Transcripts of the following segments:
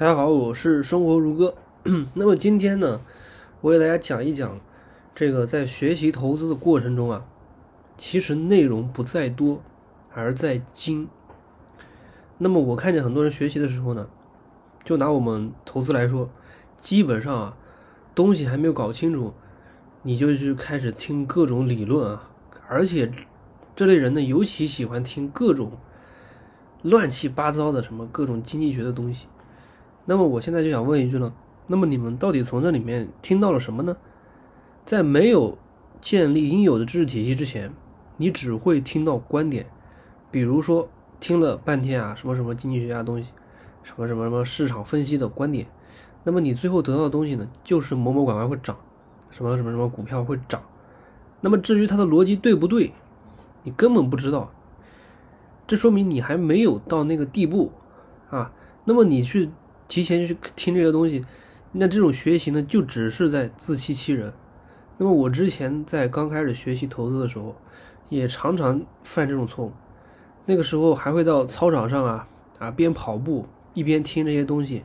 大家好，我是生活如歌。那么今天呢，我给大家讲一讲这个在学习投资的过程中啊，其实内容不在多，而在精。那么我看见很多人学习的时候呢，就拿我们投资来说，基本上啊，东西还没有搞清楚，你就去开始听各种理论啊，而且这类人呢，尤其喜欢听各种乱七八糟的什么各种经济学的东西。那么我现在就想问一句了，那么你们到底从这里面听到了什么呢？在没有建立应有的知识体系之前，你只会听到观点，比如说听了半天啊，什么什么经济学家东西，什么什么什么市场分析的观点，那么你最后得到的东西呢，就是某某板块会涨，什么什么什么股票会涨，那么至于它的逻辑对不对，你根本不知道，这说明你还没有到那个地步啊。那么你去。提前去听这些东西，那这种学习呢，就只是在自欺欺人。那么我之前在刚开始学习投资的时候，也常常犯这种错误。那个时候还会到操场上啊啊边跑步一边听这些东西。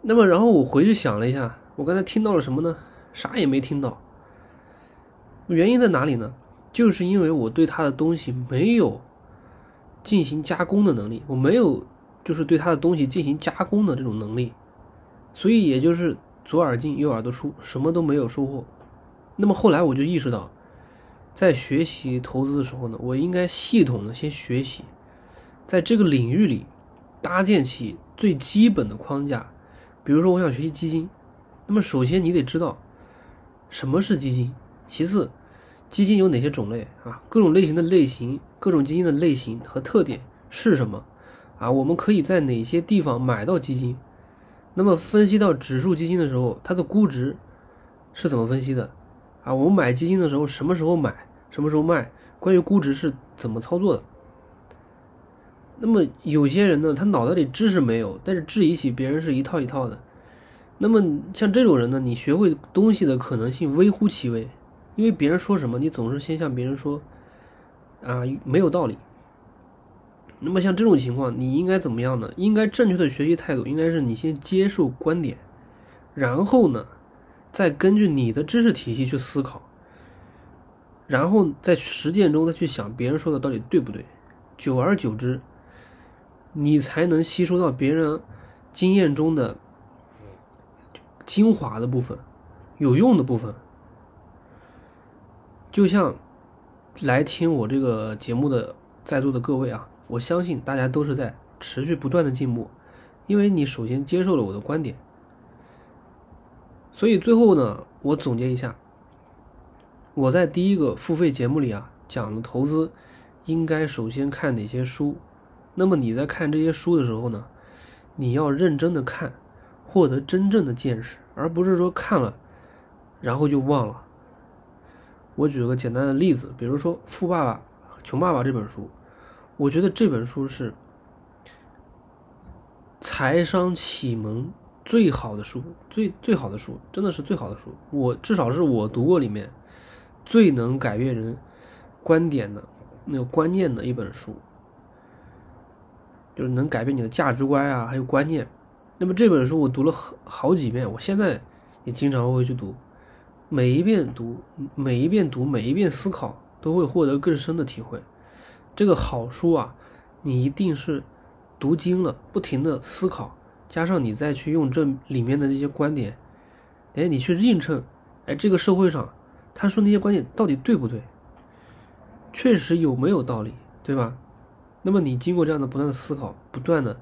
那么然后我回去想了一下，我刚才听到了什么呢？啥也没听到。原因在哪里呢？就是因为我对他的东西没有进行加工的能力，我没有。就是对他的东西进行加工的这种能力，所以也就是左耳进右耳朵出，什么都没有收获。那么后来我就意识到，在学习投资的时候呢，我应该系统的先学习，在这个领域里搭建起最基本的框架。比如说，我想学习基金，那么首先你得知道什么是基金，其次基金有哪些种类啊，各种类型的类型，各种基金的类型和特点是什么。啊，我们可以在哪些地方买到基金？那么分析到指数基金的时候，它的估值是怎么分析的？啊，我们买基金的时候什么时候买，什么时候卖？关于估值是怎么操作的？那么有些人呢，他脑袋里知识没有，但是质疑起别人是一套一套的。那么像这种人呢，你学会东西的可能性微乎其微，因为别人说什么，你总是先向别人说，啊，没有道理。那么像这种情况，你应该怎么样呢？应该正确的学习态度应该是你先接受观点，然后呢，再根据你的知识体系去思考，然后在实践中再去想别人说的到底对不对。久而久之，你才能吸收到别人经验中的精华的部分、有用的部分。就像来听我这个节目的在座的各位啊。我相信大家都是在持续不断的进步，因为你首先接受了我的观点，所以最后呢，我总结一下，我在第一个付费节目里啊讲的投资应该首先看哪些书，那么你在看这些书的时候呢，你要认真的看，获得真正的见识，而不是说看了然后就忘了。我举个简单的例子，比如说《富爸爸穷爸爸》这本书。我觉得这本书是财商启蒙最好的书，最最好的书，真的是最好的书。我至少是我读过里面最能改变人观点的那个观念的一本书，就是能改变你的价值观啊，还有观念。那么这本书我读了好好几遍，我现在也经常会去读，每一遍读，每一遍读，每一遍思考，都会获得更深的体会。这个好书啊，你一定是读精了，不停的思考，加上你再去用这里面的那些观点，哎，你去映衬，哎，这个社会上他说那些观点到底对不对？确实有没有道理，对吧？那么你经过这样的不断的思考，不断的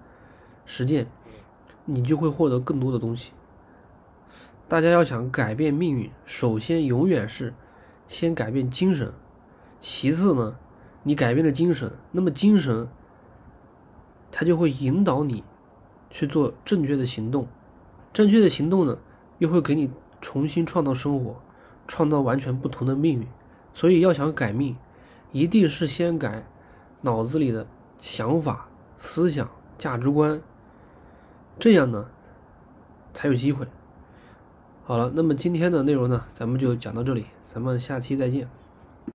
实践，你就会获得更多的东西。大家要想改变命运，首先永远是先改变精神，其次呢？你改变了精神，那么精神，它就会引导你去做正确的行动，正确的行动呢，又会给你重新创造生活，创造完全不同的命运。所以要想改命，一定是先改脑子里的想法、思想、价值观，这样呢，才有机会。好了，那么今天的内容呢，咱们就讲到这里，咱们下期再见。